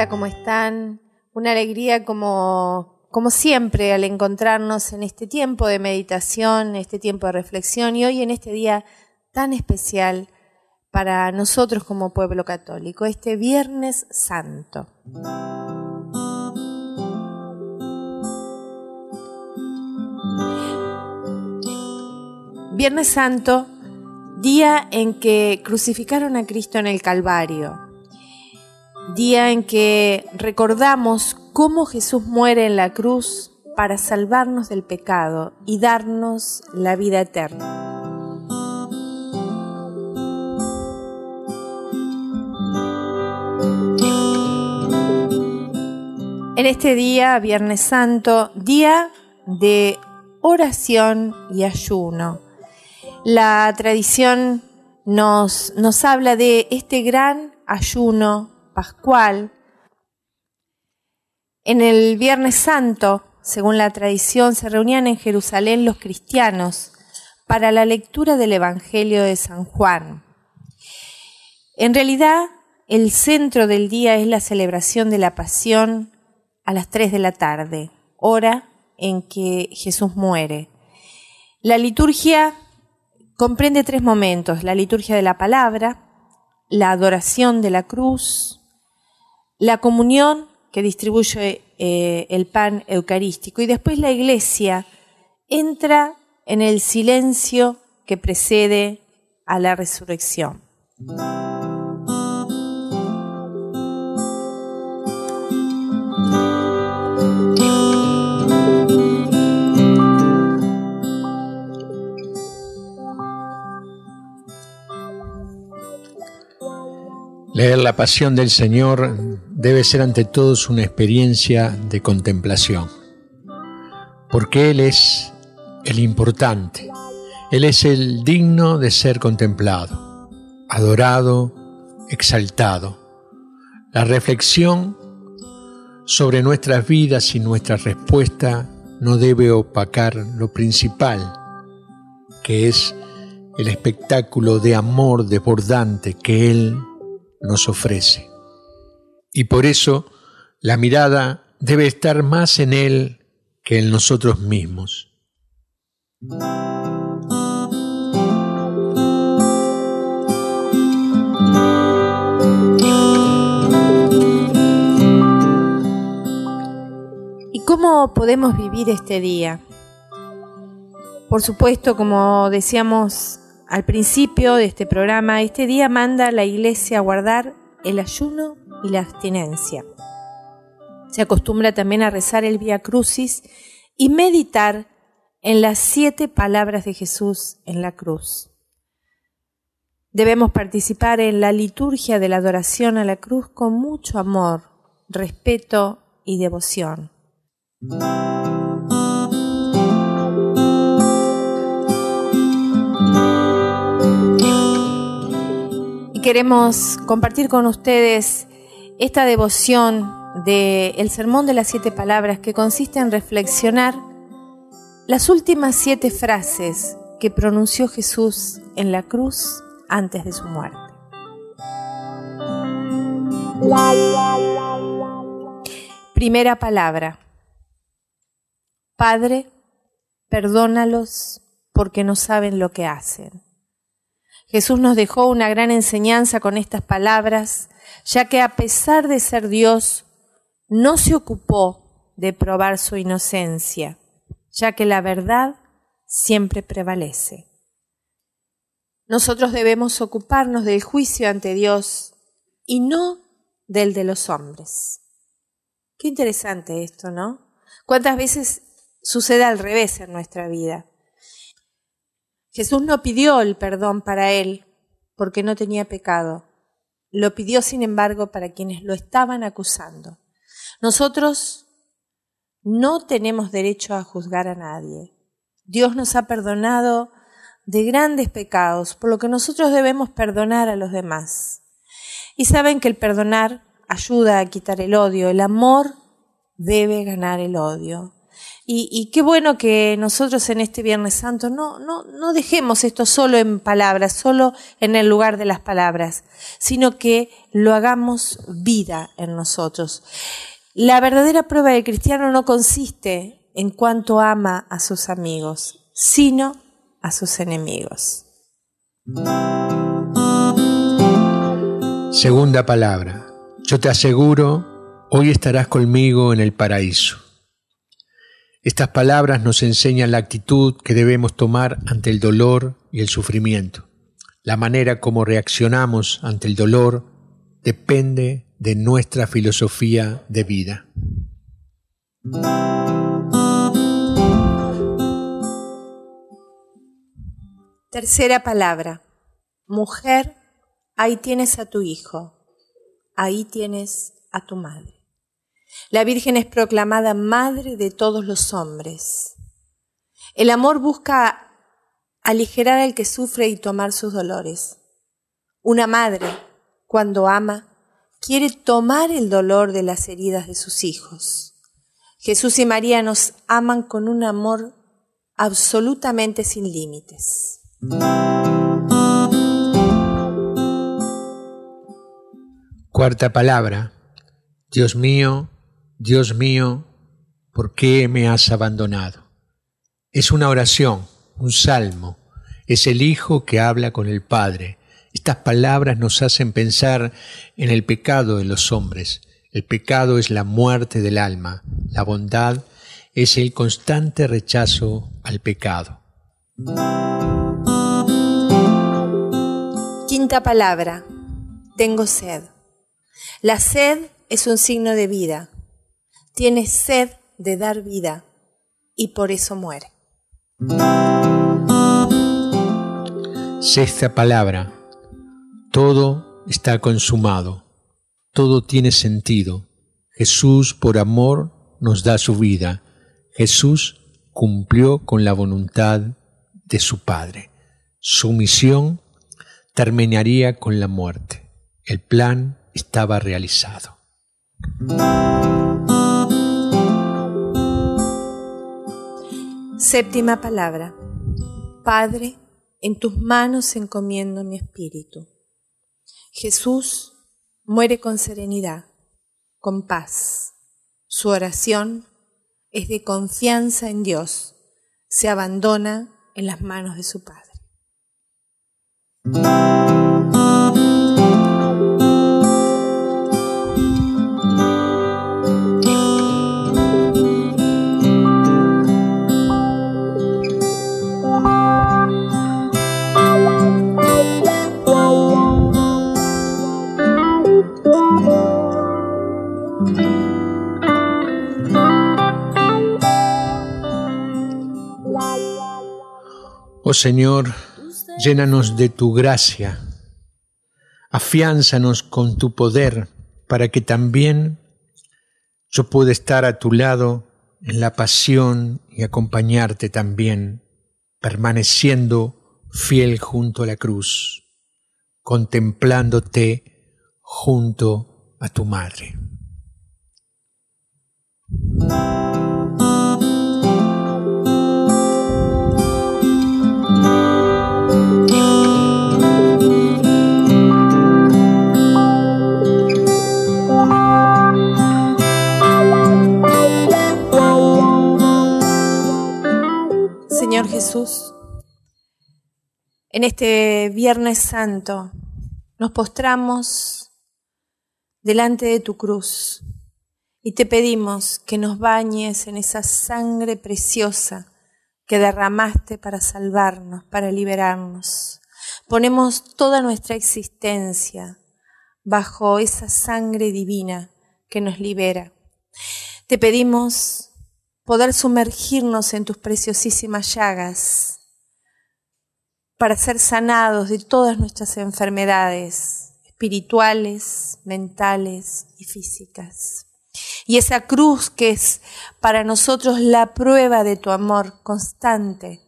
Hola, ¿cómo están? Una alegría como, como siempre al encontrarnos en este tiempo de meditación, este tiempo de reflexión y hoy en este día tan especial para nosotros como pueblo católico, este Viernes Santo. Viernes Santo, día en que crucificaron a Cristo en el Calvario, día en que recordamos cómo Jesús muere en la cruz para salvarnos del pecado y darnos la vida eterna. En este día, Viernes Santo, día de oración y ayuno la tradición nos, nos habla de este gran ayuno pascual. En el Viernes Santo, según la tradición, se reunían en Jerusalén los cristianos para la lectura del Evangelio de San Juan. En realidad, el centro del día es la celebración de la pasión a las 3 de la tarde, hora en que Jesús muere. La liturgia comprende tres momentos, la liturgia de la palabra, la adoración de la cruz, la comunión que distribuye eh, el pan eucarístico y después la iglesia entra en el silencio que precede a la resurrección. La pasión del Señor debe ser ante todos una experiencia de contemplación, porque Él es el importante, Él es el digno de ser contemplado, adorado, exaltado. La reflexión sobre nuestras vidas y nuestra respuesta no debe opacar lo principal, que es el espectáculo de amor desbordante que Él nos ofrece. Y por eso la mirada debe estar más en Él que en nosotros mismos. ¿Y cómo podemos vivir este día? Por supuesto, como decíamos al principio de este programa, este día manda a la iglesia a guardar el ayuno y la abstinencia. Se acostumbra también a rezar el Via Crucis y meditar en las siete palabras de Jesús en la cruz. Debemos participar en la liturgia de la adoración a la cruz con mucho amor, respeto y devoción. Queremos compartir con ustedes esta devoción del Sermón de las Siete Palabras que consiste en reflexionar las últimas siete frases que pronunció Jesús en la cruz antes de su muerte. Primera palabra. Padre, perdónalos porque no saben lo que hacen. Jesús nos dejó una gran enseñanza con estas palabras, ya que a pesar de ser Dios, no se ocupó de probar su inocencia, ya que la verdad siempre prevalece. Nosotros debemos ocuparnos del juicio ante Dios y no del de los hombres. Qué interesante esto, ¿no? ¿Cuántas veces sucede al revés en nuestra vida? Jesús no pidió el perdón para él porque no tenía pecado. Lo pidió, sin embargo, para quienes lo estaban acusando. Nosotros no tenemos derecho a juzgar a nadie. Dios nos ha perdonado de grandes pecados, por lo que nosotros debemos perdonar a los demás. Y saben que el perdonar ayuda a quitar el odio, el amor debe ganar el odio. Y, qué bueno que nosotros en este Viernes Santo no, no, no dejemos esto solo en palabras, solo en el lugar de las palabras, sino que lo hagamos vida en nosotros. La verdadera prueba del cristiano no consiste en cuánto ama a sus amigos, sino a sus enemigos. Segunda palabra. Yo te aseguro, hoy estarás conmigo en el paraíso. Estas palabras nos enseñan la actitud que debemos tomar ante el dolor y el sufrimiento. La manera como reaccionamos ante el dolor depende de nuestra filosofía de vida. Tercera palabra. Mujer, ahí tienes a tu hijo, ahí tienes a tu madre. La Virgen es proclamada madre de todos los hombres. El amor busca aligerar al que sufre y tomar sus dolores. Una madre, cuando ama, quiere tomar el dolor de las heridas de sus hijos. Jesús y María nos aman con un amor absolutamente sin límites. Cuarta palabra. Dios mío, Dios mío, ¿por qué me has abandonado? Es una oración, un salmo, es el Hijo que habla con el Padre. Estas palabras nos hacen pensar en el pecado de los hombres. El pecado es la muerte del alma, la bondad es el constante rechazo al pecado. Quinta palabra, tengo sed. La sed es un signo de vida tiene sed de dar vida y por eso muere. Sexta palabra. Todo está consumado. Todo tiene sentido. Jesús por amor nos da su vida. Jesús cumplió con la voluntad de su Padre. Su misión terminaría con la muerte. El plan estaba realizado. Séptima palabra. Padre, en tus manos encomiendo mi espíritu. Jesús muere con serenidad, con paz. Su oración es de confianza en Dios. Se abandona en las manos de su Padre. Oh Señor, llénanos de tu gracia, afiánzanos con tu poder para que también yo pueda estar a tu lado en la pasión y acompañarte también, permaneciendo fiel junto a la cruz, contemplándote junto a tu madre. En este Viernes Santo nos postramos delante de tu cruz y te pedimos que nos bañes en esa sangre preciosa que derramaste para salvarnos, para liberarnos. Ponemos toda nuestra existencia bajo esa sangre divina que nos libera. Te pedimos poder sumergirnos en tus preciosísimas llagas para ser sanados de todas nuestras enfermedades espirituales, mentales y físicas. Y esa cruz que es para nosotros la prueba de tu amor constante,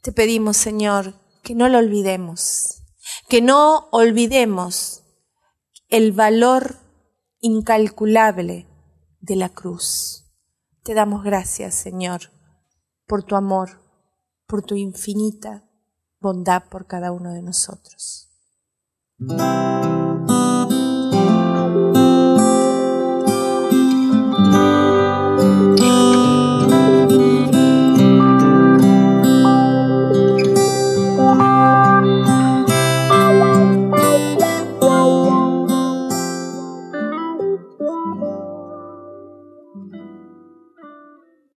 te pedimos, Señor, que no lo olvidemos, que no olvidemos el valor incalculable de la cruz Te damos gracias, Señor, por tu amor, por tu infinita bondad por cada uno de nosotros.